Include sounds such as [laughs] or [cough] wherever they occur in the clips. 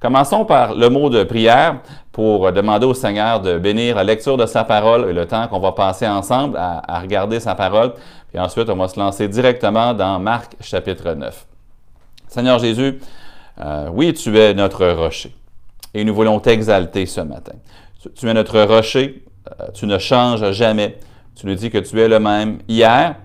Commençons par le mot de prière pour demander au Seigneur de bénir la lecture de sa parole et le temps qu'on va passer ensemble à, regarder sa parole. Puis ensuite, on va se lancer directement dans Marc chapitre 9. Seigneur Jésus, euh, oui, tu es notre rocher et nous voulons t'exalter ce matin. Tu, es notre rocher, euh, tu ne changes jamais. Tu nous dis que tu es le même hier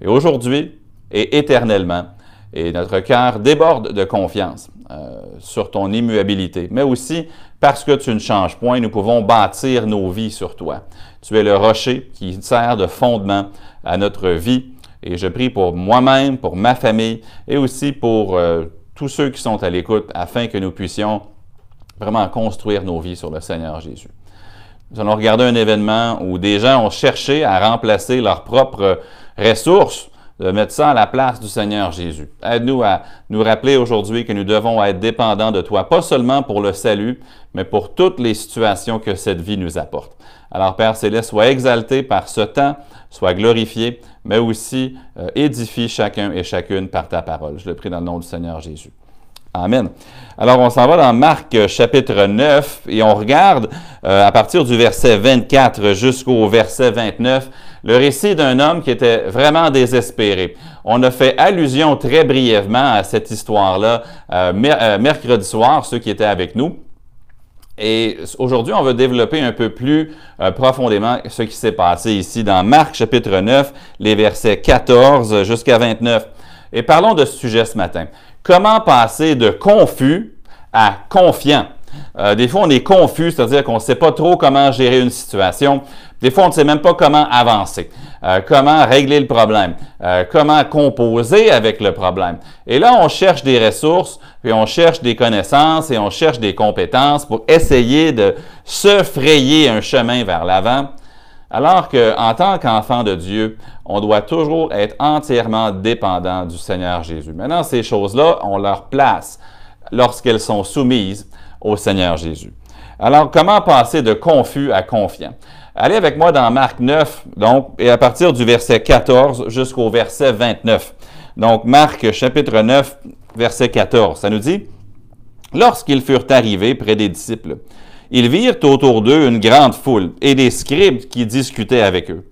et aujourd'hui et éternellement. Et notre cœur déborde de confiance. Euh, sur ton immuabilité, mais aussi parce que tu ne changes point, nous pouvons bâtir nos vies sur toi. Tu es le rocher qui sert de fondement à notre vie. Et je prie pour moi-même, pour ma famille et aussi pour euh, tous ceux qui sont à l'écoute afin que nous puissions vraiment construire nos vies sur le Seigneur Jésus. Nous allons regarder un événement où des gens ont cherché à remplacer leurs propres ressources de mettre ça à la place du Seigneur Jésus. Aide-nous à nous rappeler aujourd'hui que nous devons être dépendants de toi, pas seulement pour le salut, mais pour toutes les situations que cette vie nous apporte. Alors Père Céleste, sois exalté par ce temps, sois glorifié, mais aussi euh, édifie chacun et chacune par ta parole. Je le prie dans le nom du Seigneur Jésus. Amen. Alors, on s'en va dans Marc euh, chapitre 9 et on regarde euh, à partir du verset 24 jusqu'au verset 29 le récit d'un homme qui était vraiment désespéré. On a fait allusion très brièvement à cette histoire-là euh, mercredi soir, ceux qui étaient avec nous. Et aujourd'hui, on va développer un peu plus profondément ce qui s'est passé ici dans Marc chapitre 9, les versets 14 jusqu'à 29. Et parlons de ce sujet ce matin. Comment passer de confus à confiant? Euh, des fois, on est confus, c'est-à-dire qu'on ne sait pas trop comment gérer une situation. Des fois, on ne sait même pas comment avancer, euh, comment régler le problème, euh, comment composer avec le problème. Et là, on cherche des ressources, puis on cherche des connaissances et on cherche des compétences pour essayer de se frayer un chemin vers l'avant. Alors qu'en tant qu'enfant de Dieu, on doit toujours être entièrement dépendant du Seigneur Jésus. Maintenant, ces choses-là, on leur place lorsqu'elles sont soumises au Seigneur Jésus. Alors, comment passer de confus à confiant? Allez avec moi dans Marc 9, donc, et à partir du verset 14 jusqu'au verset 29. Donc, Marc chapitre 9, verset 14, ça nous dit, Lorsqu'ils furent arrivés près des disciples, ils virent autour d'eux une grande foule et des scribes qui discutaient avec eux.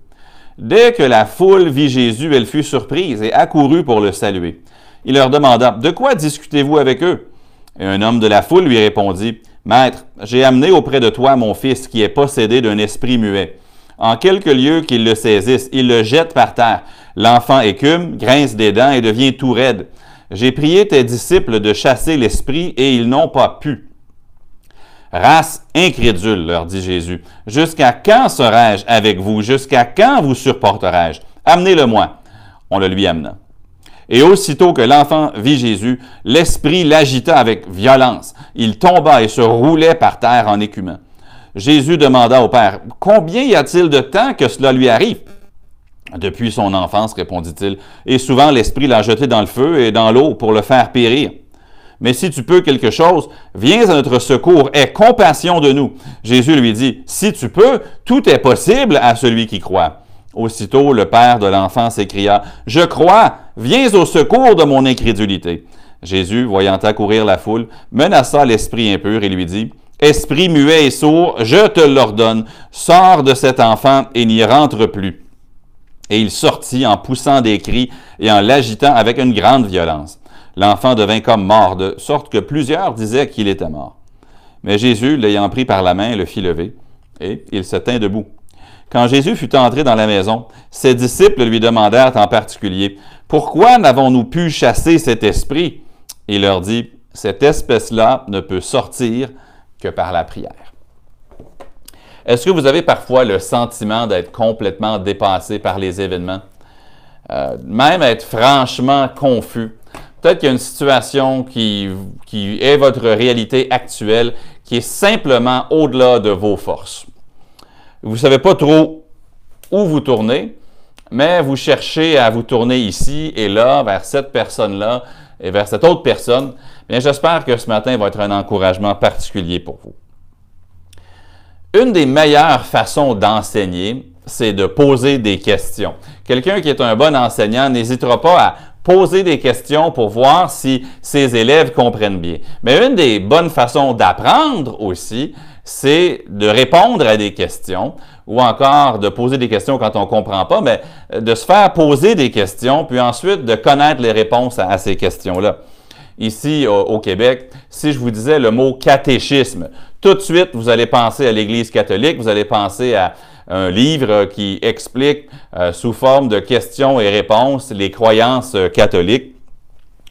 Dès que la foule vit Jésus, elle fut surprise et accourut pour le saluer. Il leur demanda, De quoi discutez-vous avec eux? Et un homme de la foule lui répondit, Maître, j'ai amené auprès de toi mon fils qui est possédé d'un esprit muet. En quelques lieux qu'il le saisisse, il le jette par terre. L'enfant écume, grince des dents et devient tout raide. J'ai prié tes disciples de chasser l'esprit et ils n'ont pas pu. Race incrédule, leur dit Jésus, jusqu'à quand serai-je avec vous? Jusqu'à quand vous supporterai-je? Amenez-le-moi. On le lui amena. Et aussitôt que l'enfant vit Jésus, l'esprit l'agita avec violence. Il tomba et se roulait par terre en écumant. Jésus demanda au Père, Combien y a-t-il de temps que cela lui arrive? Depuis son enfance, répondit-il, et souvent l'esprit l'a jeté dans le feu et dans l'eau pour le faire périr. Mais si tu peux quelque chose, viens à notre secours, aie compassion de nous. Jésus lui dit, si tu peux, tout est possible à celui qui croit. Aussitôt, le père de l'enfant s'écria, Je crois, viens au secours de mon incrédulité. Jésus, voyant accourir la foule, menaça l'esprit impur et lui dit, Esprit muet et sourd, je te l'ordonne, sors de cet enfant et n'y rentre plus. Et il sortit en poussant des cris et en l'agitant avec une grande violence l'enfant devint comme mort, de sorte que plusieurs disaient qu'il était mort. Mais Jésus, l'ayant pris par la main, le fit lever, et il se tint debout. Quand Jésus fut entré dans la maison, ses disciples lui demandèrent en particulier, Pourquoi n'avons-nous pu chasser cet esprit Il leur dit, Cette espèce-là ne peut sortir que par la prière. Est-ce que vous avez parfois le sentiment d'être complètement dépassé par les événements, euh, même être franchement confus? Peut-être qu'il y a une situation qui, est votre réalité actuelle, qui est simplement au-delà de vos forces. Vous ne savez pas trop où vous tournez, mais vous cherchez à vous tourner ici et là, vers cette personne-là et vers cette autre personne. Bien, j'espère que ce matin va être un encouragement particulier pour vous. Une des meilleures façons d'enseigner, c'est de poser des questions. Quelqu'un qui est un bon enseignant n'hésitera pas à poser des questions pour voir si ses élèves comprennent bien. Mais une des bonnes façons d'apprendre aussi, c'est de répondre à des questions ou encore de poser des questions quand on ne comprend pas, mais de se faire poser des questions, puis ensuite de connaître les réponses à, ces questions-là. Ici au, Québec, si je vous disais le mot catéchisme, tout de suite, vous allez penser à l'Église catholique, vous allez penser à un livre qui explique euh, sous forme de questions et réponses les croyances catholiques.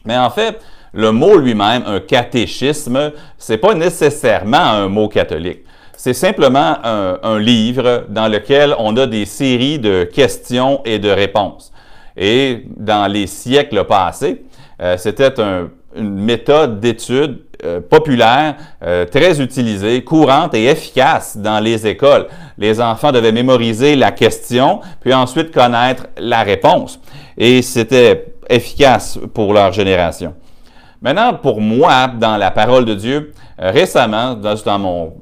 Mais en fait, le mot lui-même, un catéchisme, c'est pas nécessairement un mot catholique. C'est simplement un, livre dans lequel on a des séries de questions et de réponses. Et dans les siècles passés, euh, c'était une méthode d'étude euh, populaire, euh, très utilisée, courante et efficace dans les écoles. Les enfants devaient mémoriser la question, puis ensuite connaître la réponse. Et c'était efficace pour leur génération. Maintenant, pour moi, dans la parole de Dieu, euh, récemment, dans, mon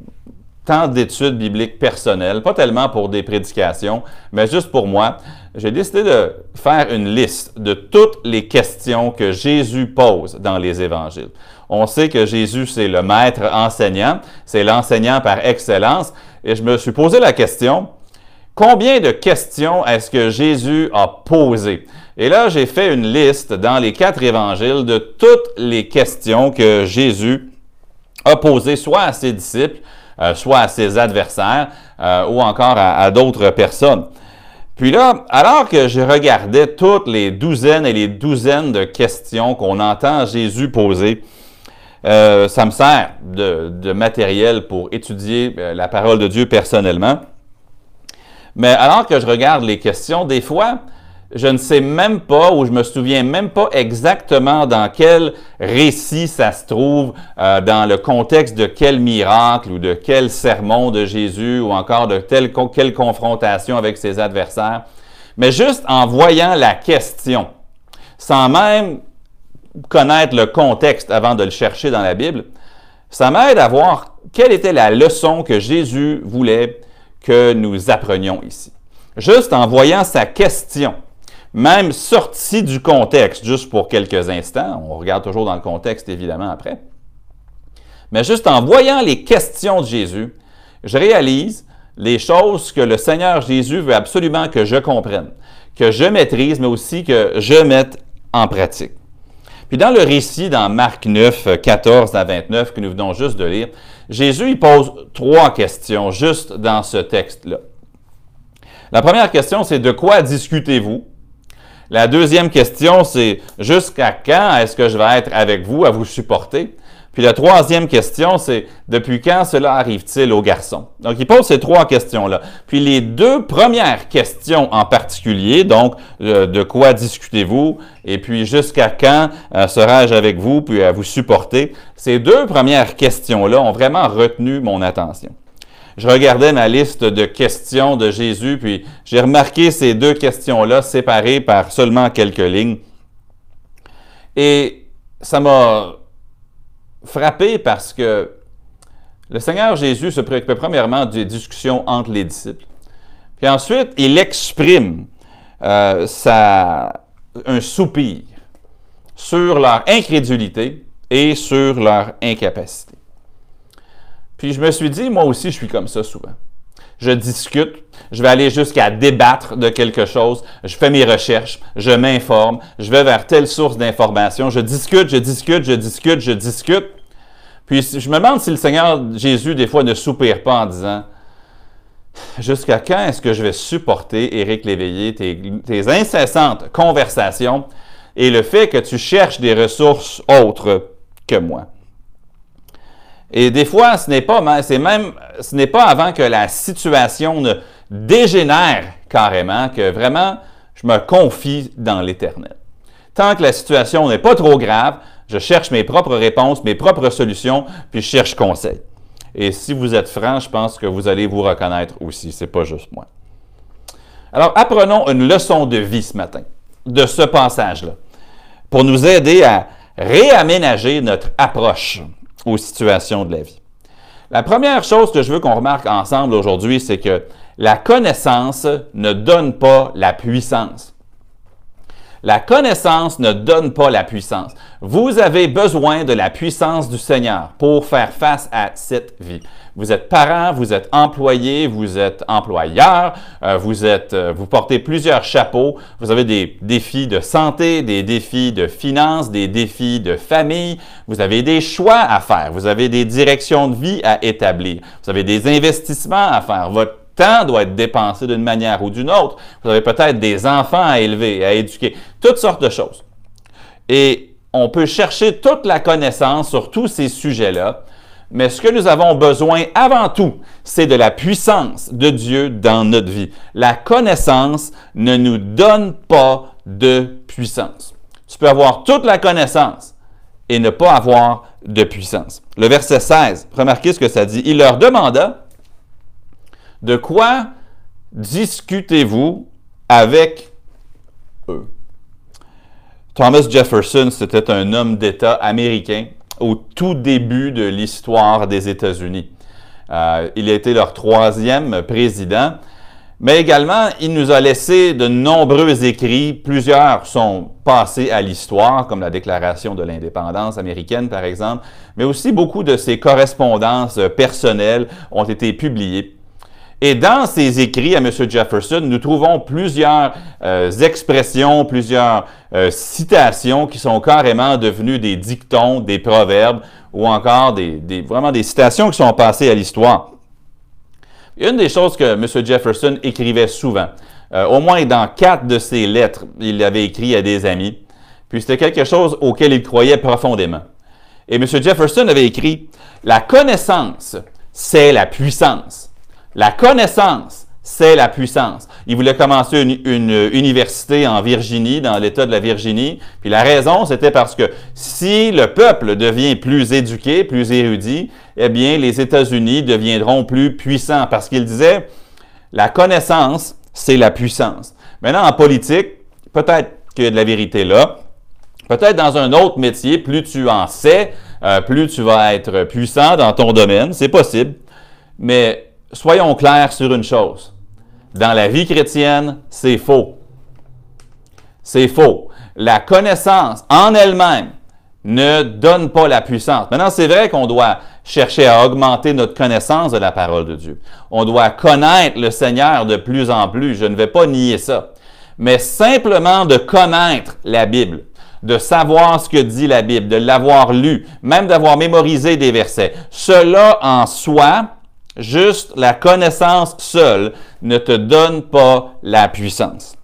temps d'études bibliques personnelles, pas tellement pour des prédications, mais juste pour moi, j'ai décidé de faire une liste de toutes les questions que Jésus pose dans les évangiles. On sait que Jésus, c'est le maître enseignant, c'est l'enseignant par excellence, et je me suis posé la question, combien de questions est-ce que Jésus a posées? Et là, j'ai fait une liste dans les quatre évangiles de toutes les questions que Jésus a posées soit à ses disciples, euh, soit à ses adversaires, euh, ou encore à, d'autres personnes. Puis là, alors que je regardais toutes les douzaines et les douzaines de questions qu'on entend Jésus poser, euh, ça me sert de, de, matériel pour étudier la parole de Dieu personnellement. Mais alors que je regarde les questions, des fois, je ne sais même pas ou je me souviens même pas exactement dans quel récit ça se trouve, euh, dans le contexte de quel miracle ou de quel sermon de Jésus ou encore de telle, quelle confrontation avec ses adversaires. Mais juste en voyant la question, sans même connaître le contexte avant de le chercher dans la Bible, ça m'aide à voir quelle était la leçon que Jésus voulait que nous apprenions ici. Juste en voyant sa question, même sorti du contexte, juste pour quelques instants, on regarde toujours dans le contexte évidemment après, mais juste en voyant les questions de Jésus, je réalise les choses que le Seigneur Jésus veut absolument que je comprenne, que je maîtrise, mais aussi que je mette en pratique. Puis dans le récit, dans Marc 9, 14 à 29, que nous venons juste de lire, Jésus il pose trois questions juste dans ce texte-là. La première question, c'est de quoi discutez-vous? La deuxième question, c'est jusqu'à quand est-ce que je vais être avec vous à vous supporter? Puis la troisième question, c'est depuis quand cela arrive-t-il aux garçons? Donc, il pose ces trois questions-là. Puis les deux premières questions en particulier, donc euh, de quoi discutez-vous? Et puis jusqu'à quand euh, serai-je avec vous puis à vous supporter? Ces deux premières questions-là ont vraiment retenu mon attention je regardais ma liste de questions de Jésus, puis j'ai remarqué ces deux questions-là séparées par seulement quelques lignes. Et ça m'a frappé parce que le Seigneur Jésus se préoccupait premièrement des discussions entre les disciples. Puis ensuite, il exprime euh, un soupir sur leur incrédulité et sur leur incapacité. Puis je me suis dit, moi aussi, je suis comme ça souvent. Je discute, je vais aller jusqu'à débattre de quelque chose, je fais mes recherches, je m'informe, je vais vers telle source d'information, je discute, je discute, je discute, je discute. Puis je me demande si le Seigneur Jésus, des fois, ne soupire pas en disant, jusqu'à quand est-ce que je vais supporter, Éric Léveillé, tes, tes incessantes conversations et le fait que tu cherches des ressources autres que moi? Et des fois, ce n'est pas, avant que la situation ne dégénère carrément que vraiment je me confie dans l'Éternel. Tant que la situation n'est pas trop grave, je cherche mes propres réponses, mes propres solutions, puis je cherche conseil. Et si vous êtes franc, je pense que vous allez vous reconnaître aussi. C'est pas juste moi. Alors, apprenons une leçon de vie ce matin de ce passage-là pour nous aider à réaménager notre approche aux situations de la vie. La première chose que je veux qu'on remarque ensemble aujourd'hui, c'est que la connaissance ne donne pas la puissance. La connaissance ne donne pas la puissance. Vous avez besoin de la puissance du Seigneur pour faire face à cette vie. Vous êtes parent, vous êtes employé, vous êtes employeur, euh, vous êtes, euh, vous portez plusieurs chapeaux. Vous avez des défis de santé, des défis de finances, des défis de famille. Vous avez des choix à faire. Vous avez des directions de vie à établir. Vous avez des investissements à faire. Votre temps doit être dépensé d'une manière ou d'une autre. Vous avez peut-être des enfants à élever, à éduquer, toutes sortes de choses. Et on peut chercher toute la connaissance sur tous ces sujets-là, mais ce que nous avons besoin avant tout, c'est de la puissance de Dieu dans notre vie. La connaissance ne nous donne pas de puissance. Tu peux avoir toute la connaissance et ne pas avoir de puissance. Le verset 16, remarquez ce que ça dit. Il leur demanda, de quoi discutez-vous avec eux? Thomas Jefferson, c'était un homme d'État américain au tout début de l'histoire des États-Unis. Euh, il a été leur troisième président, mais également, il nous a laissé de nombreux écrits. Plusieurs sont passés à l'histoire, comme la Déclaration de l'indépendance américaine, par exemple, mais aussi beaucoup de ses correspondances personnelles ont été publiées. Et dans ses écrits à M. Jefferson, nous trouvons plusieurs euh, expressions, plusieurs euh, citations qui sont carrément devenues des dictons, des proverbes, ou encore des, vraiment des citations qui sont passées à l'histoire. Une des choses que M. Jefferson écrivait souvent, euh, au moins dans quatre de ses lettres, il avait écrit à des amis, puis c'était quelque chose auquel il croyait profondément. Et M. Jefferson avait écrit, La connaissance, c'est la puissance. La connaissance, c'est la puissance. Il voulait commencer une, université en Virginie, dans l'État de la Virginie. Puis la raison, c'était parce que si le peuple devient plus éduqué, plus érudit, eh bien, les États-Unis deviendront plus puissants. Parce qu'il disait, la connaissance, c'est la puissance. Maintenant, en politique, peut-être qu'il y a de la vérité là. Peut-être dans un autre métier, plus tu en sais, euh, plus tu vas être puissant dans ton domaine. C'est possible. Mais soyons clairs sur une chose. Dans la vie chrétienne, c'est faux. C'est faux. La connaissance en elle-même ne donne pas la puissance. Maintenant, c'est vrai qu'on doit chercher à augmenter notre connaissance de la parole de Dieu. On doit connaître le Seigneur de plus en plus. Je ne vais pas nier ça. Mais simplement de connaître la Bible, de savoir ce que dit la Bible, de l'avoir lu, même d'avoir mémorisé des versets, cela en soi Juste la connaissance seule ne te donne pas la puissance.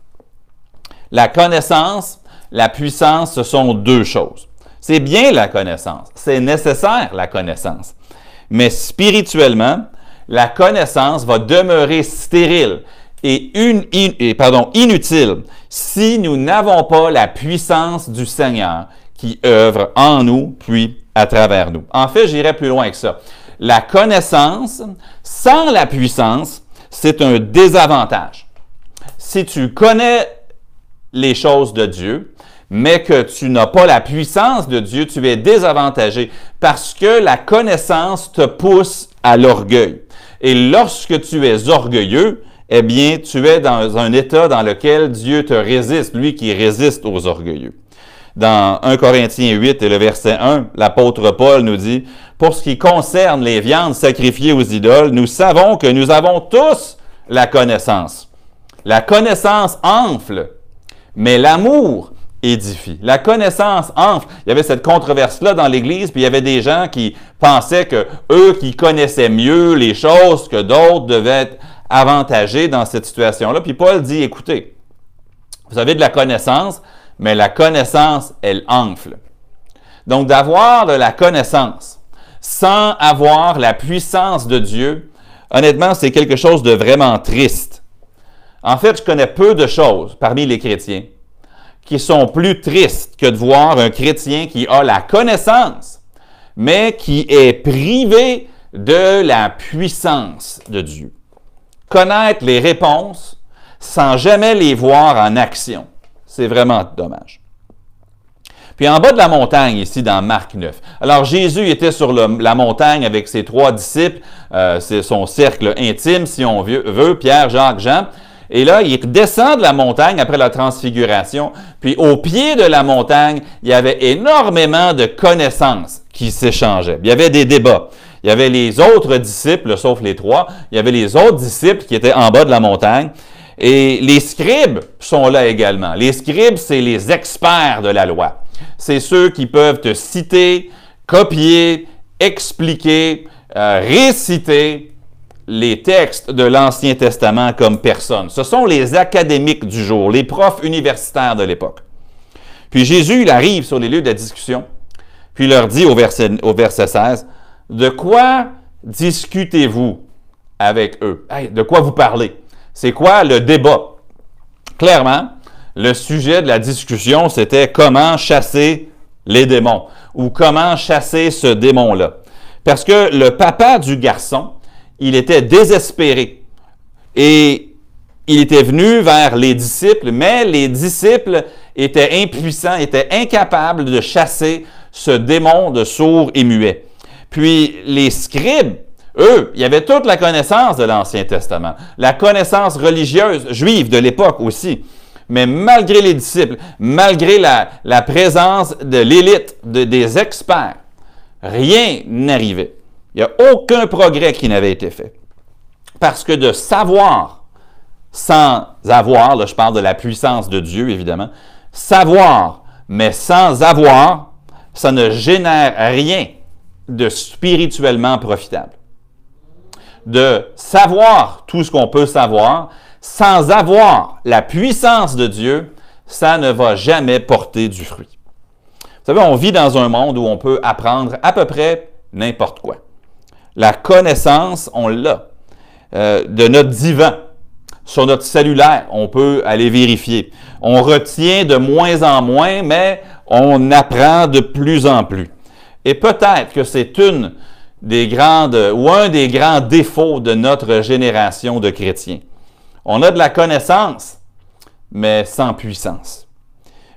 La connaissance, la puissance, ce sont deux choses. C'est bien la connaissance, c'est nécessaire la connaissance. Mais spirituellement, la connaissance va demeurer stérile et, inutile si nous n'avons pas la puissance du Seigneur qui œuvre en nous puis à travers nous. En fait, j'irai plus loin que ça la connaissance sans la puissance, c'est un désavantage. Si tu connais les choses de Dieu, mais que tu n'as pas la puissance de Dieu, tu es désavantagé parce que la connaissance te pousse à l'orgueil. Et lorsque tu es orgueilleux, eh bien, tu es dans un état dans lequel Dieu te résiste, lui qui résiste aux orgueilleux. Dans 1 Corinthiens 8 et le verset 1, l'apôtre Paul nous dit, pour ce qui concerne les viandes sacrifiées aux idoles, nous savons que nous avons tous la connaissance. La connaissance enfle, mais l'amour édifie. La connaissance enfle. Il y avait cette controverse-là dans l'Église, puis il y avait des gens qui pensaient que eux qui connaissaient mieux les choses que d'autres devaient être avantagés dans cette situation-là. Puis Paul dit, écoutez, vous avez de la connaissance, mais la connaissance, elle enfle. Donc d'avoir de la connaissance, sans avoir la puissance de Dieu, honnêtement, c'est quelque chose de vraiment triste. En fait, je connais peu de choses parmi les chrétiens qui sont plus tristes que de voir un chrétien qui a la connaissance, mais qui est privé de la puissance de Dieu. Connaître les réponses sans jamais les voir en action. C'est vraiment dommage. Puis en bas de la montagne, ici dans Marc 9. Alors Jésus était sur la montagne avec ses trois disciples, euh, c'est son cercle intime, si on veut, Pierre, Jacques, Jean. Et là, il descend de la montagne après la transfiguration. Puis au pied de la montagne, il y avait énormément de connaissances qui s'échangeaient. Il y avait des débats. Il y avait les autres disciples, sauf les trois. Il y avait les autres disciples qui étaient en bas de la montagne. Et les scribes sont là également. Les scribes, c'est les experts de la loi c'est ceux qui peuvent te citer, copier, expliquer, euh, réciter les textes de l'Ancien Testament comme personne. Ce sont les académiques du jour, les profs universitaires de l'époque. Puis Jésus, il arrive sur les lieux de la discussion, puis il leur dit au verset, au verset 16, De quoi discutez-vous avec eux? de quoi vous parlez? C'est quoi le débat? Clairement, le sujet de la discussion, c'était comment chasser les démons ou comment chasser ce démon-là. Parce que le papa du garçon, il était désespéré et il était venu vers les disciples, mais les disciples étaient impuissants, étaient incapables de chasser ce démon de sourd et muet. Puis les scribes, eux, il y avait toute la connaissance de l'Ancien Testament, la connaissance religieuse juive de l'époque aussi. Mais malgré les disciples, malgré la, présence de l'élite, des experts, rien n'arrivait. Il n'y a aucun progrès qui n'avait été fait. Parce que de savoir sans avoir, là je parle de la puissance de Dieu évidemment, savoir mais sans avoir, ça ne génère rien de spirituellement profitable. De savoir tout ce qu'on peut savoir, sans avoir la puissance de Dieu, ça ne va jamais porter du fruit. Vous savez, on vit dans un monde où on peut apprendre à peu près n'importe quoi. La connaissance, on l'a. Euh, de notre divan, sur notre cellulaire, on peut aller vérifier. On retient de moins en moins, mais on apprend de plus en plus. Et peut-être que c'est une des grandes ou un des grands défauts de notre génération de chrétiens. On a de la connaissance, mais sans puissance.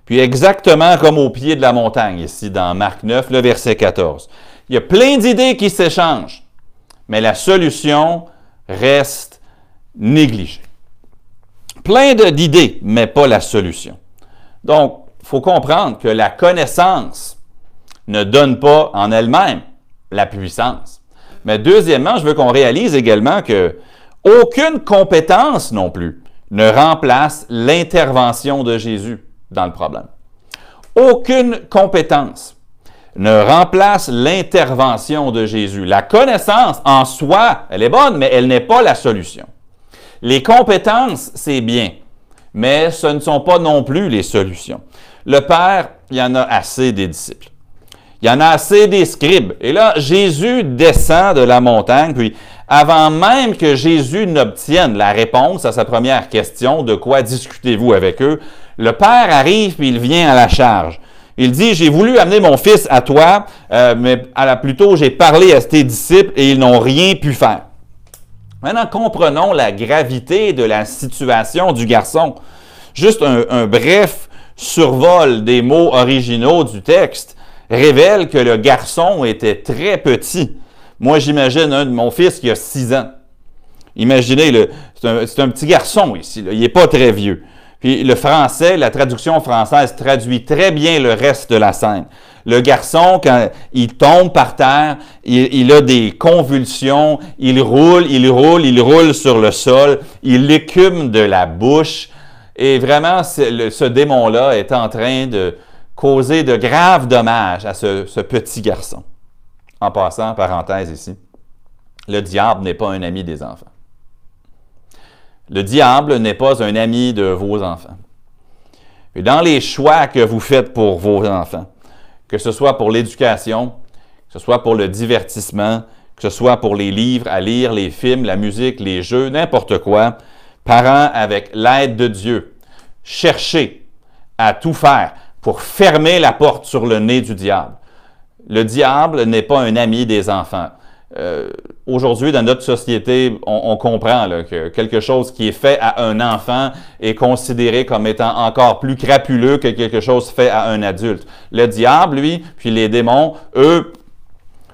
Puis exactement comme au pied de la montagne, ici dans Marc 9, le verset 14. Il y a plein d'idées qui s'échangent, mais la solution reste négligée. Plein d'idées, mais pas la solution. Donc, il faut comprendre que la connaissance ne donne pas en elle-même la puissance. Mais deuxièmement, je veux qu'on réalise également que aucune compétence non plus ne remplace l'intervention de Jésus dans le problème. Aucune compétence ne remplace l'intervention de Jésus. La connaissance en soi, elle est bonne, mais elle n'est pas la solution. Les compétences, c'est bien, mais ce ne sont pas non plus les solutions. Le Père, il y en a assez des disciples. Il y en a assez des scribes. Et là, Jésus descend de la montagne, puis avant même que Jésus n'obtienne la réponse à sa première question, de quoi discutez-vous avec eux, le Père arrive puis il vient à la charge. Il dit, j'ai voulu amener mon fils à toi, euh, mais à la, plutôt j'ai parlé à tes disciples et ils n'ont rien pu faire. Maintenant, comprenons la gravité de la situation du garçon. Juste un bref survol des mots originaux du texte révèle que le garçon était très petit. Moi, j'imagine un de mon fils qui a 6 ans. Imaginez, c'est un, petit garçon ici, il n'est pas très vieux. Puis le français, la traduction française traduit très bien le reste de la scène. Le garçon, quand il tombe par terre, il, a des convulsions, il roule, il roule, il roule sur le sol, il écume de la bouche. Et vraiment, ce démon-là est en train de causer de graves dommages à ce petit garçon. En passant, parenthèse ici, le diable n'est pas un ami des enfants. Le diable n'est pas un ami de vos enfants. Et dans les choix que vous faites pour vos enfants, que ce soit pour l'éducation, que ce soit pour le divertissement, que ce soit pour les livres à lire, les films, la musique, les jeux, n'importe quoi, parents, avec l'aide de Dieu, cherchez à tout faire pour fermer la porte sur le nez du diable le diable n'est pas un ami des enfants. Euh, Aujourd'hui, dans notre société, on, comprend que quelque chose qui est fait à un enfant est considéré comme étant encore plus crapuleux que quelque chose fait à un adulte. Le diable, lui, puis les démons, eux,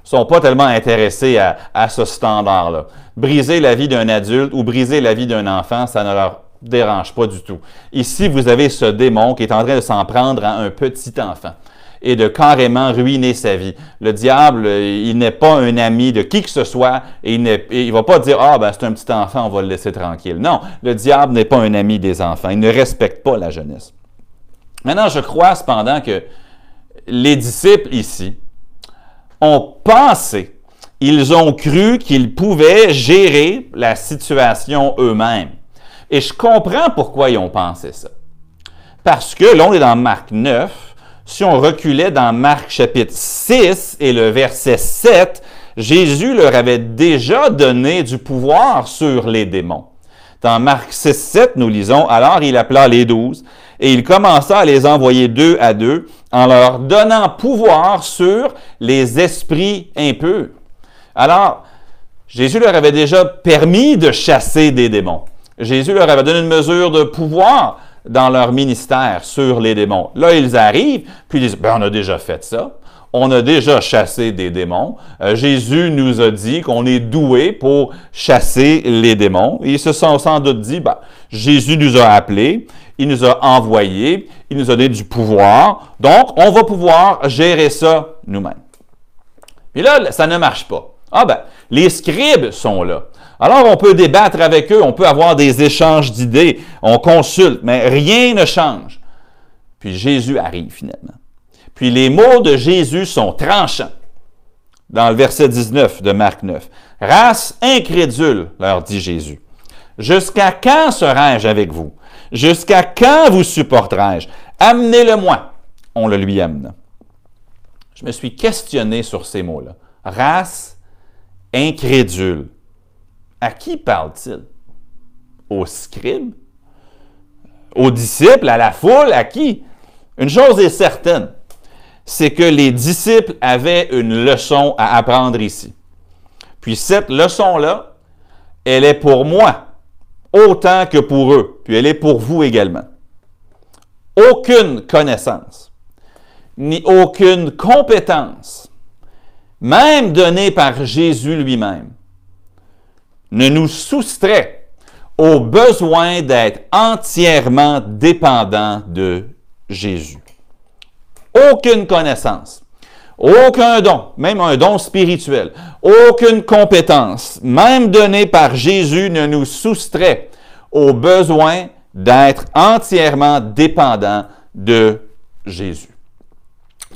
sont pas tellement intéressés à, à ce standard-là. Briser la vie d'un adulte ou briser la vie d'un enfant, ça ne leur dérange pas du tout. Ici, vous avez ce démon qui est en train de s'en prendre à un petit enfant et de carrément ruiner sa vie. Le diable, il n'est pas un ami de qui que ce soit et il ne va pas dire Ah, ben c'est un petit enfant, on va le laisser tranquille. Non, le diable n'est pas un ami des enfants. Il ne respecte pas la jeunesse. Maintenant, je crois cependant que les disciples ici ont pensé, ils ont cru qu'ils pouvaient gérer la situation eux-mêmes. Et je comprends pourquoi ils ont pensé ça. Parce que là, on est dans Marc 9, si on reculait dans Marc chapitre 6 et le verset 7, Jésus leur avait déjà donné du pouvoir sur les démons. Dans Marc 6, 7, nous lisons, alors il appela les douze et il commença à les envoyer deux à deux en leur donnant pouvoir sur les esprits impurs. Alors, Jésus leur avait déjà permis de chasser des démons. Jésus leur avait donné une mesure de pouvoir dans leur ministère sur les démons. Là, ils arrivent, puis ils disent, ben, on a déjà fait ça. On a déjà chassé des démons. Euh, Jésus nous a dit qu'on est doué pour chasser les démons. ils se sont sans doute dit, ben, Jésus nous a appelés, il nous a envoyés, il nous a donné du pouvoir. Donc, on va pouvoir gérer ça nous-mêmes. Puis là, ça ne marche pas. Ah ben, les scribes sont là. Alors on peut débattre avec eux, on peut avoir des échanges d'idées, on consulte, mais rien ne change. Puis Jésus arrive finalement. Puis les mots de Jésus sont tranchants. Dans le verset 19 de Marc 9. Race incrédule, leur dit Jésus. Jusqu'à quand serai-je avec vous? Jusqu'à quand vous supporterai-je? Amenez-le-moi. On le lui amena. Je me suis questionné sur ces mots-là. Race incrédule. À qui parle-t-il? Aux scribes? Aux disciples? À la foule? À qui? Une chose est certaine, c'est que les disciples avaient une leçon à apprendre ici. Puis cette leçon-là, elle est pour moi autant que pour eux, puis elle est pour vous également. Aucune connaissance, ni aucune compétence, même donnée par Jésus lui-même, ne nous soustrait au besoin d'être entièrement dépendant de Jésus. Aucune connaissance, aucun don, même un don spirituel, aucune compétence, même donnée par Jésus, ne nous soustrait au besoin d'être entièrement dépendant de Jésus.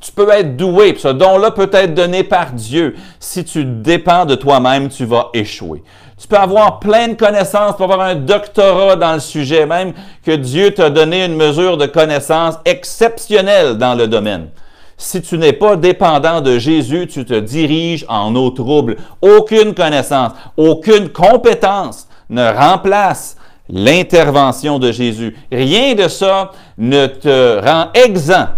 Tu peux être doué, ce don-là peut être donné par Dieu. Si tu dépends de toi-même, tu vas échouer. Tu peux avoir plein de connaissances, tu avoir un doctorat dans le sujet, même que Dieu t'a donné une mesure de connaissance exceptionnelle dans le domaine. Si tu n'es pas dépendant de Jésus, tu te diriges en eau trouble. Aucune connaissance, aucune compétence ne remplace l'intervention de Jésus. Rien de ça ne te rend exempt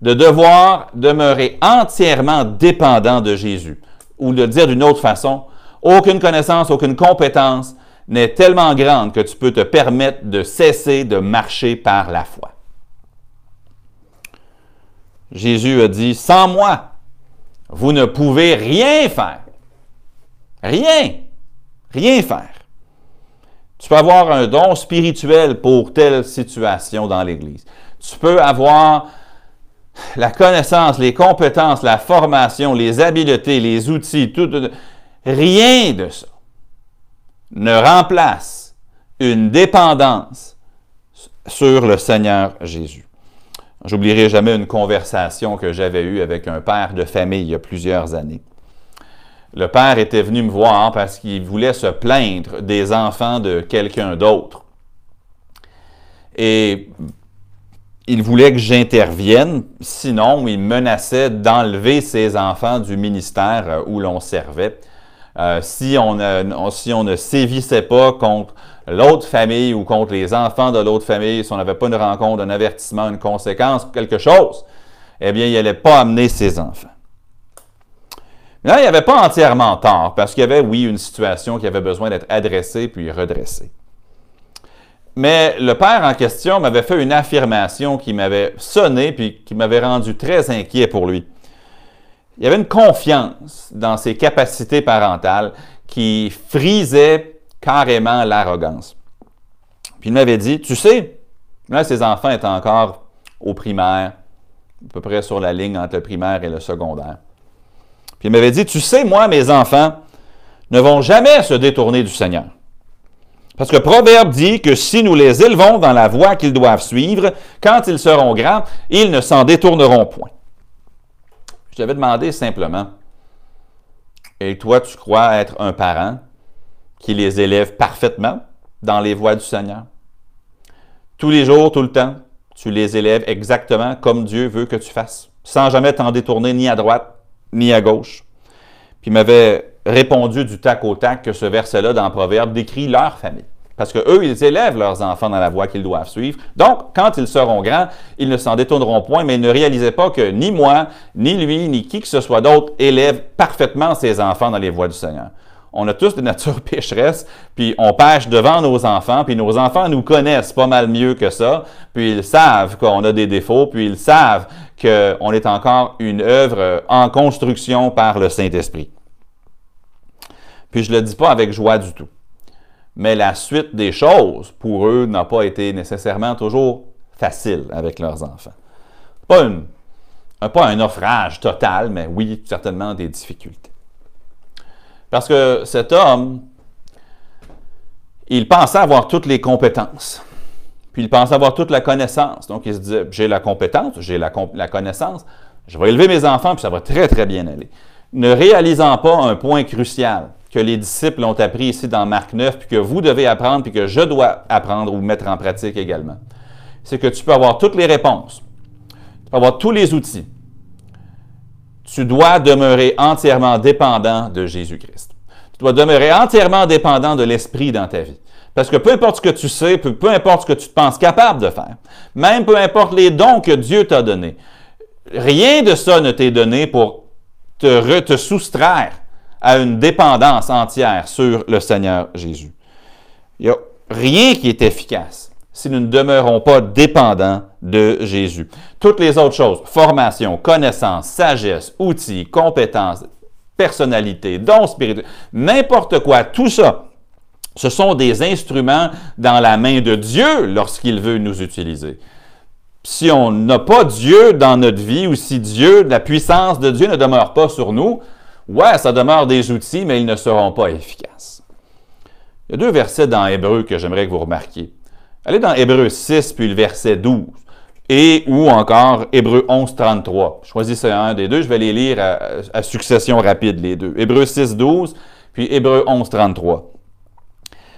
de devoir demeurer entièrement dépendant de Jésus. Ou de dire d'une autre façon, aucune connaissance, aucune compétence n'est tellement grande que tu peux te permettre de cesser de marcher par la foi. Jésus a dit, sans moi, vous ne pouvez rien faire. Rien. Rien faire. Tu peux avoir un don spirituel pour telle situation dans l'Église. Tu peux avoir la connaissance, les compétences, la formation, les habiletés, les outils, tout, rien de ça ne remplace une dépendance sur le Seigneur Jésus. J'oublierai jamais une conversation que j'avais eue avec un père de famille il y a plusieurs années. Le père était venu me voir parce qu'il voulait se plaindre des enfants de quelqu'un d'autre. Et il voulait que j'intervienne, sinon il menaçait d'enlever ses enfants du ministère euh, où l'on servait. Euh, si, on ne sévissait pas contre l'autre famille ou contre les enfants de l'autre famille, si on n'avait pas une rencontre, un avertissement, une conséquence, quelque chose, eh bien, il n'allait pas amener ses enfants. Là, il n'avait pas entièrement tort, parce qu'il y avait, oui, une situation qui avait besoin d'être adressée puis redressée. Mais le père en question m'avait fait une affirmation qui m'avait sonné puis qui m'avait rendu très inquiet pour lui. Il y avait une confiance dans ses capacités parentales qui frisait carrément l'arrogance. Puis il m'avait dit, tu sais, là, ses enfants étaient encore au primaire, à peu près sur la ligne entre le primaire et le secondaire. Puis il m'avait dit, tu sais, moi, mes enfants ne vont jamais se détourner du Seigneur. Parce que Proverbe dit que si nous les élevons dans la voie qu'ils doivent suivre, quand ils seront grands, ils ne s'en détourneront point. Je t'avais demandé simplement, et toi, tu crois être un parent qui les élève parfaitement dans les voies du Seigneur? Tous les jours, tout le temps, tu les élèves exactement comme Dieu veut que tu fasses, sans jamais t'en détourner ni à droite ni à gauche. Puis il m'avait répondu du tac au tac que ce verset-là dans Proverbe décrit leur famille. Parce qu'eux, ils élèvent leurs enfants dans la voie qu'ils doivent suivre. Donc, quand ils seront grands, ils ne s'en détourneront point, mais ils ne réalisaient pas que ni moi, ni lui, ni qui que ce soit d'autre élève parfaitement ses enfants dans les voies du Seigneur. On a tous des natures [laughs] pécheresses, puis on pêche devant nos enfants, puis nos enfants nous connaissent pas mal mieux que ça, puis ils savent qu'on a des défauts, puis ils savent qu'on est encore une œuvre en construction par le Saint-Esprit. Puis je le dis pas avec joie du tout. Mais la suite des choses, pour eux, n'a pas été nécessairement toujours facile avec leurs enfants. Pas, pas un naufrage total, mais oui, certainement des difficultés. Parce que cet homme, il pensait avoir toutes les compétences. Puis il pensait avoir toute la connaissance. Donc il se disait, j'ai la compétence, j'ai la, connaissance, je vais élever mes enfants, puis ça va très, très bien aller. Ne réalisant pas un point crucial, que les disciples ont appris ici dans Marc 9, puis que vous devez apprendre, puis que je dois apprendre ou mettre en pratique également. C'est que tu peux avoir toutes les réponses, tu peux avoir tous les outils. Tu dois demeurer entièrement dépendant de Jésus-Christ. Tu dois demeurer entièrement dépendant de l'Esprit dans ta vie. Parce que peu importe ce que tu sais, peu, peu importe ce que tu te penses capable de faire, même peu importe les dons que Dieu t'a donnés, rien de ça ne t'est donné pour te, te soustraire à une dépendance entière sur le Seigneur Jésus. Il n'y a rien qui est efficace si nous ne demeurons pas dépendants de Jésus. Toutes les autres choses, formation, connaissance, sagesse, outils, compétences, personnalité, dons spirituels, n'importe quoi, tout ça, ce sont des instruments dans la main de Dieu lorsqu'il veut nous utiliser. Si on n'a pas Dieu dans notre vie ou si Dieu, la puissance de Dieu ne demeure pas sur nous, Ouais, ça demeure des outils, mais ils ne seront pas efficaces. Il y a deux versets dans Hébreu que j'aimerais que vous remarquiez. Allez dans Hébreu 6, puis le verset 12. Et ou encore Hébreu 11, 33. Choisissez un des deux, je vais les lire à, succession rapide, les deux. Hébreu 6, 12, puis Hébreu 11, 33.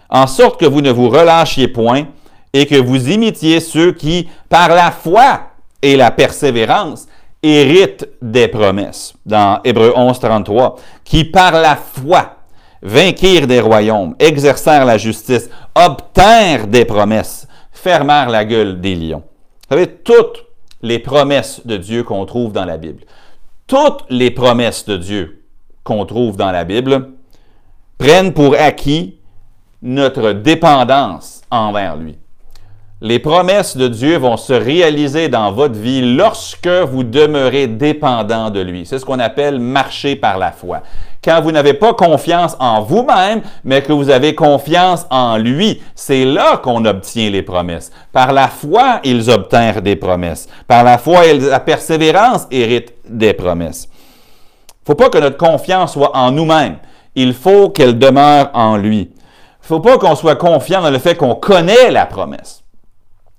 En sorte que vous ne vous relâchiez point et que vous imitiez ceux qui, par la foi et la persévérance, hérite des promesses, dans Hébreu 11, 33, qui par la foi vainquirent des royaumes, exercèrent la justice, obtinrent des promesses, fermèrent la gueule des lions. Vous savez, toutes les promesses de Dieu qu'on trouve dans la Bible, toutes les promesses de Dieu qu'on trouve dans la Bible prennent pour acquis notre dépendance envers lui. Les promesses de Dieu vont se réaliser dans votre vie lorsque vous demeurez dépendant de lui. C'est ce qu'on appelle marcher par la foi. Quand vous n'avez pas confiance en vous-même, mais que vous avez confiance en lui, c'est là qu'on obtient les promesses. Par la foi, ils obtinrent des promesses. Par la foi la persévérance héritent des promesses. Il ne faut pas que notre confiance soit en nous-mêmes. Il faut qu'elle demeure en lui. Il ne faut pas qu'on soit confiant dans le fait qu'on connaît la promesse.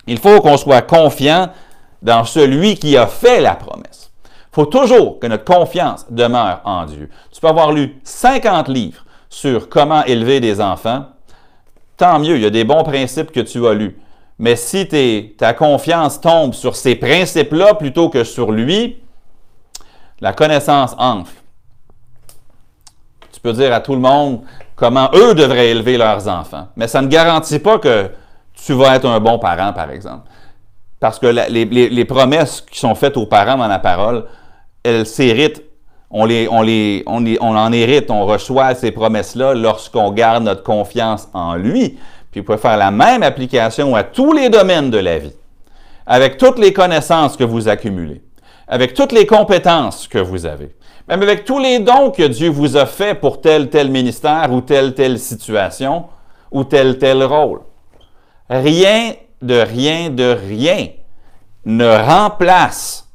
Il faut qu'on soit confiant dans celui qui a fait la promesse. Il faut toujours que notre confiance demeure en Dieu. Tu peux avoir lu 50 livres sur comment élever des enfants. Tant mieux, il y a des bons principes que tu as lus. Mais si ta confiance tombe sur ces principes-là plutôt que sur lui, la connaissance enfle. Tu peux dire à tout le monde comment eux devraient élever leurs enfants. Mais ça ne garantit pas que tu vas être un bon parent, par exemple. Parce que les, promesses qui sont faites aux parents dans la parole, elles s'héritent On, les, on, on en hérite, on reçoit ces promesses-là lorsqu'on garde notre confiance en lui. Puis vous pouvez faire la même application à tous les domaines de la vie, avec toutes les connaissances que vous accumulez, avec toutes les compétences que vous avez, même avec tous les dons que Dieu vous a faits pour tel tel ministère ou telle telle situation ou tel tel rôle. Rien de rien de rien ne remplace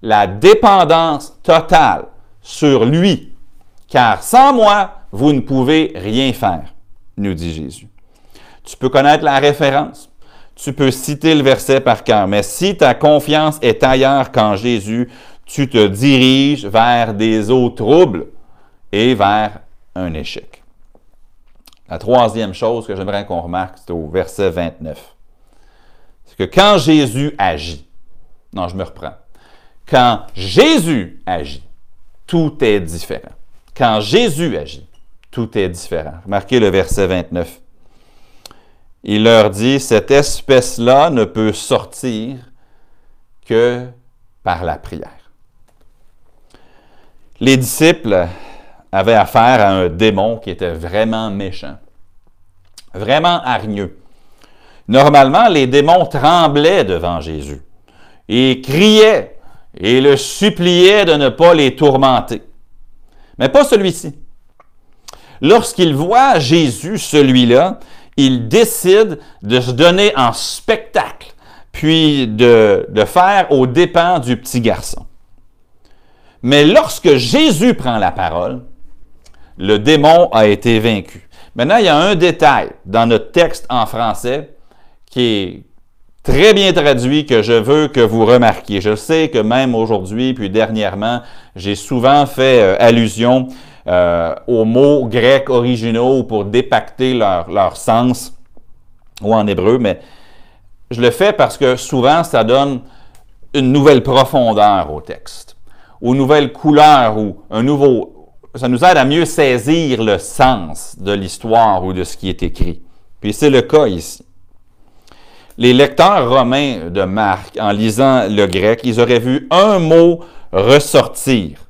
la dépendance totale sur lui, car sans moi, vous ne pouvez rien faire, nous dit Jésus. Tu peux connaître la référence, tu peux citer le verset par cœur, mais si ta confiance est ailleurs qu'en Jésus, tu te diriges vers des eaux troubles et vers un échec. La troisième chose que j'aimerais qu'on remarque, c'est au verset 29. C'est que quand Jésus agit, non, je me reprends. Quand Jésus agit, tout est différent. Quand Jésus agit, tout est différent. Remarquez le verset 29. Il leur dit, cette espèce-là ne peut sortir que par la prière. Les disciples avaient affaire à un démon qui était vraiment méchant, vraiment hargneux. Normalement, les démons tremblaient devant Jésus et criaient et le suppliaient de ne pas les tourmenter. Mais pas celui-ci. Lorsqu'il voit Jésus, celui-là, il décide de se donner en spectacle, puis de, de faire aux dépens du petit garçon. Mais lorsque Jésus prend la parole, le démon a été vaincu. Maintenant, il y a un détail dans notre texte en français qui est très bien traduit que je veux que vous remarquiez. Je sais que même aujourd'hui, puis dernièrement, j'ai souvent fait euh, allusion euh, aux mots grecs originaux pour dépacter leur, leur sens, ou en hébreu, mais je le fais parce que souvent, ça donne une nouvelle profondeur au texte aux nouvelles couleurs ou un nouveau. Ça nous aide à mieux saisir le sens de l'histoire ou de ce qui est écrit. Puis c'est le cas ici. Les lecteurs romains de Marc, en lisant le grec, ils auraient vu un mot ressortir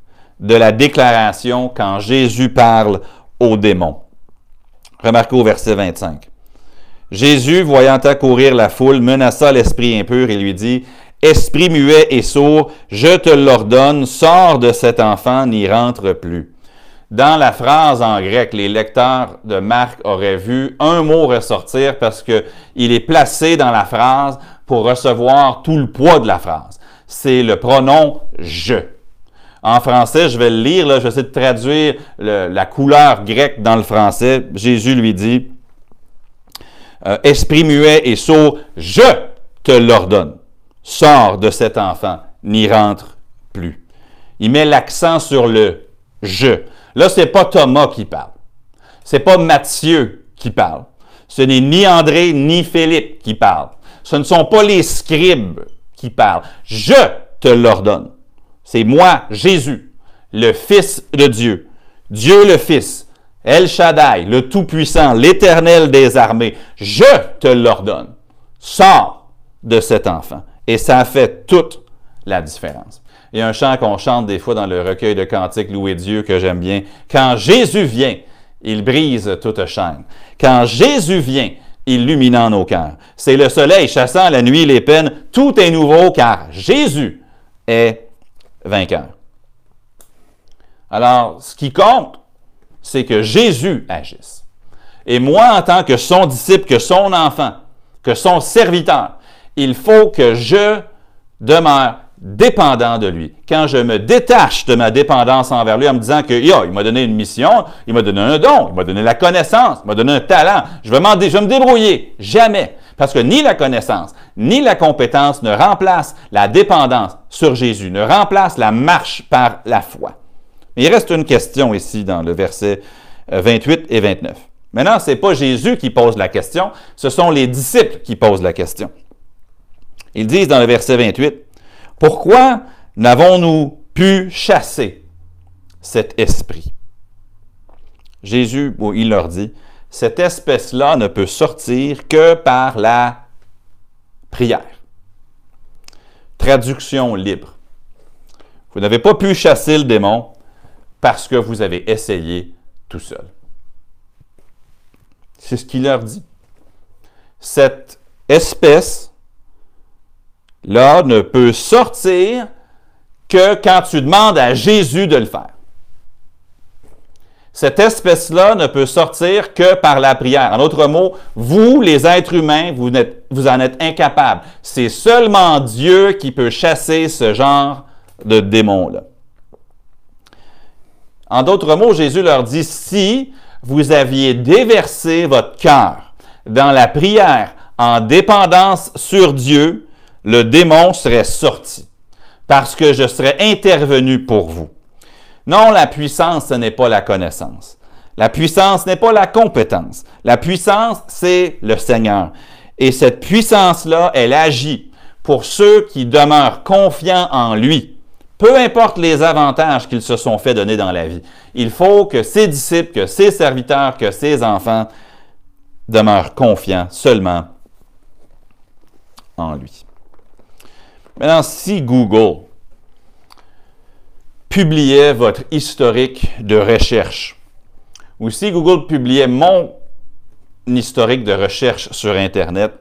de la déclaration quand Jésus parle aux démons. Remarquez au verset 25. Jésus, voyant accourir la foule, menaça l'esprit impur et lui dit, Esprit muet et sourd, je te l'ordonne, sors de cet enfant, n'y rentre plus. Dans la phrase en grec, les lecteurs de Marc auraient vu un mot ressortir parce qu'il est placé dans la phrase pour recevoir tout le poids de la phrase. C'est le pronom je. En français, je vais le lire, je vais essayer de traduire la couleur grecque dans le français. Jésus lui dit, euh, Esprit muet et sourd, je te l'ordonne sort de cet enfant, n'y rentre plus. Il met l'accent sur le je. Là, c'est pas Thomas qui parle. C'est pas Matthieu qui parle. Ce n'est ni André ni Philippe qui parlent. Ce ne sont pas les scribes qui parlent. Je te l'ordonne. C'est moi, Jésus, le Fils de Dieu, Dieu le Fils, El Shaddai, le Tout-Puissant, l'Éternel des armées. Je te l'ordonne. Sors de cet enfant. Et ça fait toute la différence. Il y a un chant qu'on chante des fois dans le recueil de cantiques Louer Dieu que j'aime bien. Quand Jésus vient, il brise toute chaîne. Quand Jésus vient, illuminant nos cœurs. C'est le soleil chassant la nuit les peines. Tout est nouveau car Jésus est vainqueur. Alors, ce qui compte, c'est que Jésus agisse. Et moi, en tant que son disciple, que son enfant, que son serviteur, il faut que je demeure dépendant de lui. Quand je me détache de ma dépendance envers lui en me disant que il m'a donné une mission, il m'a donné un don, il m'a donné la connaissance, il m'a donné un talent, je vais, je vais me débrouiller. Jamais. Parce que ni la connaissance, ni la compétence ne remplacent la dépendance sur Jésus, ne remplacent la marche par la foi. Mais il reste une question ici dans le verset 28 euh, et 29. Maintenant, ce n'est pas Jésus qui pose la question, ce sont les disciples qui posent la question. Ils disent dans le verset 28, Pourquoi n'avons-nous pu chasser cet esprit? Jésus, il leur dit, cette espèce-là ne peut sortir que par la prière. Traduction libre. Vous n'avez pas pu chasser le démon parce que vous avez essayé tout seul. C'est ce qu'il leur dit. Cette espèce-là ne peut sortir que quand tu demandes à Jésus de le faire. Cette espèce-là ne peut sortir que par la prière. En d'autres mots, vous, les êtres humains, vous, vous en êtes incapables. C'est seulement Dieu qui peut chasser ce genre de démons-là. En d'autres mots, Jésus leur dit, si vous aviez déversé votre cœur dans la prière en dépendance sur Dieu, le démon serait sorti parce que je serais intervenu pour vous. Non, la puissance, ce n'est pas la connaissance. La puissance n'est pas la compétence. La puissance, c'est le Seigneur. Et cette puissance-là, elle agit pour ceux qui demeurent confiants en lui. Peu importe les avantages qu'ils se sont fait donner dans la vie. Il faut que ses disciples, que ses serviteurs, que ses enfants demeurent confiants seulement en lui. Maintenant, si Google publiait votre historique de recherche, ou si Google publiait mon historique de recherche sur Internet,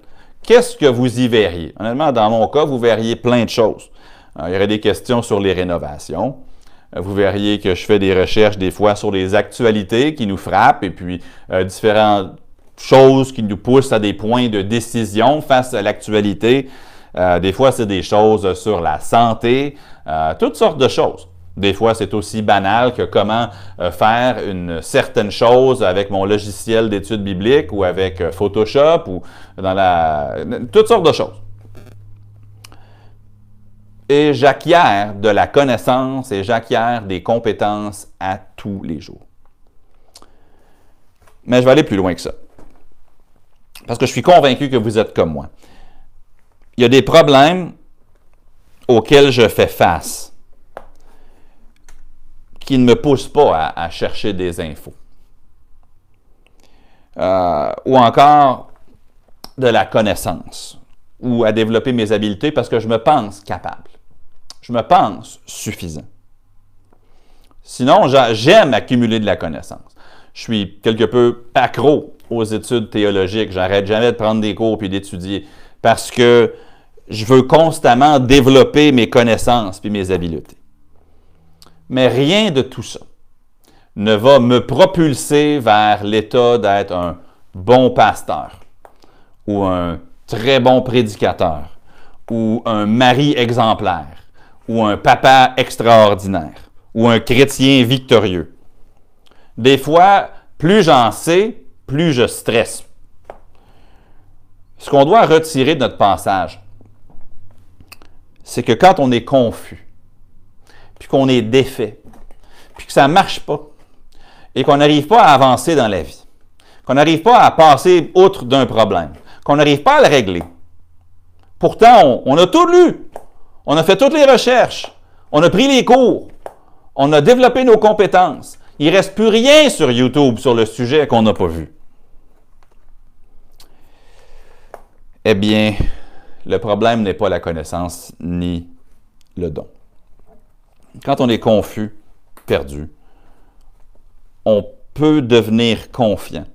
qu'est-ce que vous y verriez? Honnêtement, dans mon cas, vous verriez plein de choses. il y aurait des questions sur les rénovations. Euh, vous verriez que je fais des recherches des fois sur les actualités qui nous frappent et puis euh, différentes choses qui nous poussent à des points de décision face à l'actualité. Euh, des fois, c'est des choses sur la santé, toutes sortes de choses. Des fois, c'est aussi banal que comment euh, faire une certaine chose avec mon logiciel d'études bibliques ou avec euh, Photoshop ou dans la... toutes sortes de choses. Et j'acquiers de la connaissance et j'acquiers des compétences à tous les jours. Mais je vais aller plus loin que ça. Parce que je suis convaincu que vous êtes comme moi. Il y a des problèmes auxquels je fais face qui ne me pousse pas à, chercher des infos. Euh, ou encore de la connaissance ou à développer mes habiletés parce que je me pense capable. Je me pense suffisant. Sinon, j'aime accumuler de la connaissance. Je suis quelque peu accro aux études théologiques. J'arrête jamais de prendre des cours puis d'étudier parce que je veux constamment développer mes connaissances puis mes habiletés. Mais rien de tout ça ne va me propulser vers l'état d'être un bon pasteur ou un très bon prédicateur ou un mari exemplaire ou un papa extraordinaire ou un chrétien victorieux. Des fois, plus j'en sais, plus je stresse. Ce qu'on doit retirer de notre passage, c'est que quand on est confus, puis qu'on est défait, puis que ça ne marche pas, et qu'on n'arrive pas à avancer dans la vie, qu'on n'arrive pas à passer outre d'un problème, qu'on n'arrive pas à le régler. Pourtant, on, a tout lu, on a fait toutes les recherches, on a pris les cours, on a développé nos compétences. Il ne reste plus rien sur YouTube sur le sujet qu'on n'a pas vu. Eh bien, le problème n'est pas la connaissance ni le don quand on est confus, perdu, on peut devenir confiant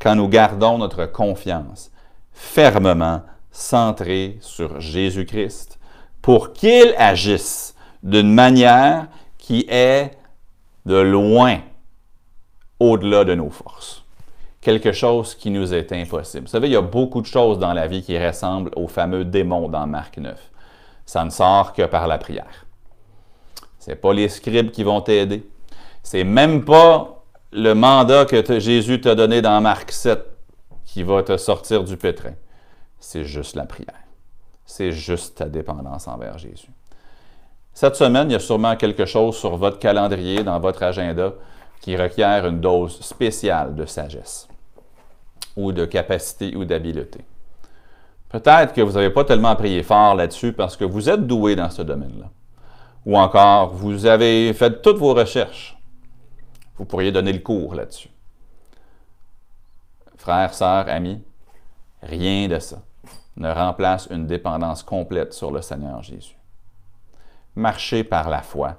quand nous gardons notre confiance fermement centrée sur Jésus-Christ pour qu'il agisse d'une manière qui est de loin au-delà de nos forces. Quelque chose qui nous est impossible. Vous savez, il y a beaucoup de choses dans la vie qui ressemblent aux fameux démons dans Marc 9. Ça ne sort que par la prière. Ce n'est pas les scribes qui vont t'aider. C'est même pas le mandat que Jésus t'a donné dans Marc 7 qui va te sortir du pétrin. C'est juste la prière. C'est juste ta dépendance envers Jésus. Cette semaine, il y a sûrement quelque chose sur votre calendrier, dans votre agenda, qui requiert une dose spéciale de sagesse ou de capacité ou d'habileté. Peut-être que vous n'avez pas tellement prié fort là-dessus parce que vous êtes doué dans ce domaine-là. Ou encore, vous avez fait toutes vos recherches. Vous pourriez donner le cours là-dessus. Frères, sœurs, amis, rien de ça ne remplace une dépendance complète sur le Seigneur Jésus. Marchez par la foi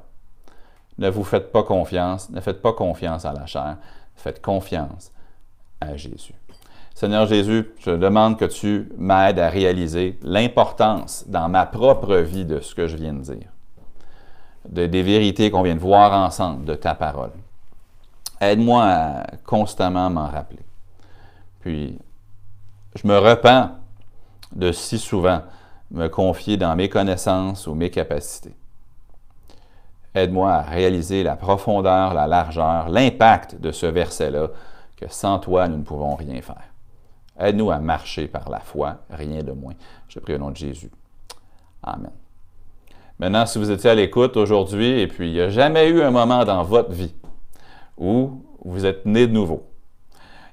Ne vous faites pas confiance, ne faites pas confiance à la chair, faites confiance à Jésus. Seigneur Jésus, je demande que tu m'aides à réaliser l'importance dans ma propre vie de ce que je viens de dire, de, des vérités qu'on vient de voir ensemble, de ta parole. Aide-moi à constamment m'en rappeler. Puis, je me repens de si souvent me confier dans mes connaissances ou mes capacités. Aide-moi à réaliser la profondeur, la largeur, l'impact de ce verset-là, que sans toi, nous ne pouvons rien faire. Aide-nous à marcher par la foi, rien de moins. Je prie au nom de Jésus. Amen. Maintenant, si vous étiez à l'écoute aujourd'hui et puis il n'y a jamais eu un moment dans votre vie où vous êtes né de nouveau,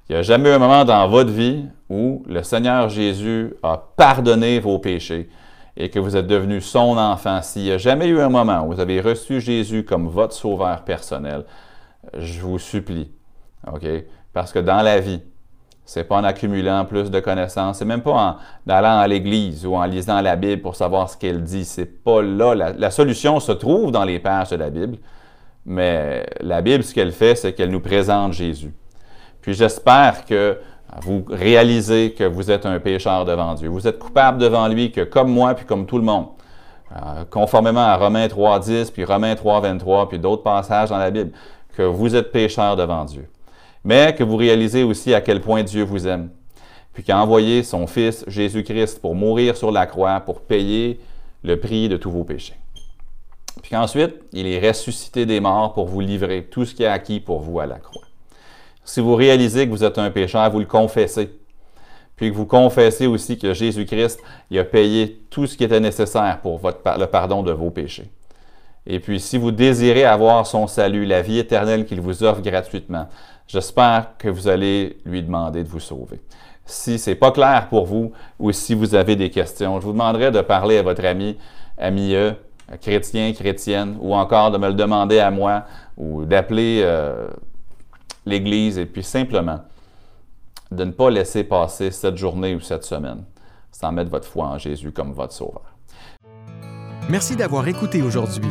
il n'y a jamais eu un moment dans votre vie où le Seigneur Jésus a pardonné vos péchés et que vous êtes devenu son enfant, s'il n'y a jamais eu un moment où vous avez reçu Jésus comme votre sauveur personnel, je vous supplie, OK? Parce que dans la vie, c'est pas en accumulant plus de connaissances, c'est même pas en allant à l'église ou en lisant la Bible pour savoir ce qu'elle dit. C'est pas là. La, solution se trouve dans les pages de la Bible, mais la Bible, ce qu'elle fait, c'est qu'elle nous présente Jésus. Puis j'espère que vous réalisez que vous êtes un pécheur devant Dieu. Vous êtes coupable devant lui, que comme moi, puis comme tout le monde, euh, conformément à Romains 3.10, puis Romains 3.23, puis d'autres passages dans la Bible, que vous êtes pécheur devant Dieu mais que vous réalisez aussi à quel point Dieu vous aime, puis qu'il a envoyé son Fils Jésus-Christ pour mourir sur la croix, pour payer le prix de tous vos péchés. Puis qu'ensuite, il est ressuscité des morts pour vous livrer tout ce qui est acquis pour vous à la croix. Si vous réalisez que vous êtes un pécheur, vous le confessez. Puis que vous confessez aussi que Jésus-Christ a payé tout ce qui était nécessaire pour le pardon de vos péchés. Et puis, si vous désirez avoir son salut, la vie éternelle qu'il vous offre gratuitement, J'espère que vous allez lui demander de vous sauver. Si ce n'est pas clair pour vous ou si vous avez des questions, je vous demanderai de parler à votre ami, ami euh, chrétien, chrétienne, ou encore de me le demander à moi ou d'appeler euh, l'Église et puis simplement de ne pas laisser passer cette journée ou cette semaine sans mettre votre foi en Jésus comme votre sauveur. Merci d'avoir écouté aujourd'hui.